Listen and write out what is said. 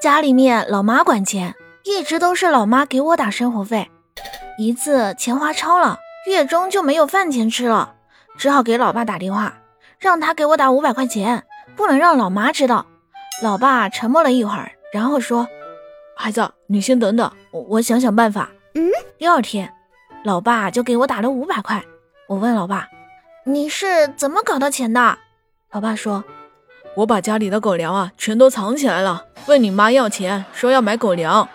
家里面老妈管钱，一直都是老妈给我打生活费。一次钱花超了，月中就没有饭钱吃了，只好给老爸打电话，让他给我打五百块钱，不能让老妈知道。老爸沉默了一会儿，然后说：“孩子，你先等等，我我想想办法。”嗯。第二天，老爸就给我打了五百块。我问老爸：“你是怎么搞到钱的？”老爸说。我把家里的狗粮啊全都藏起来了，问你妈要钱，说要买狗粮。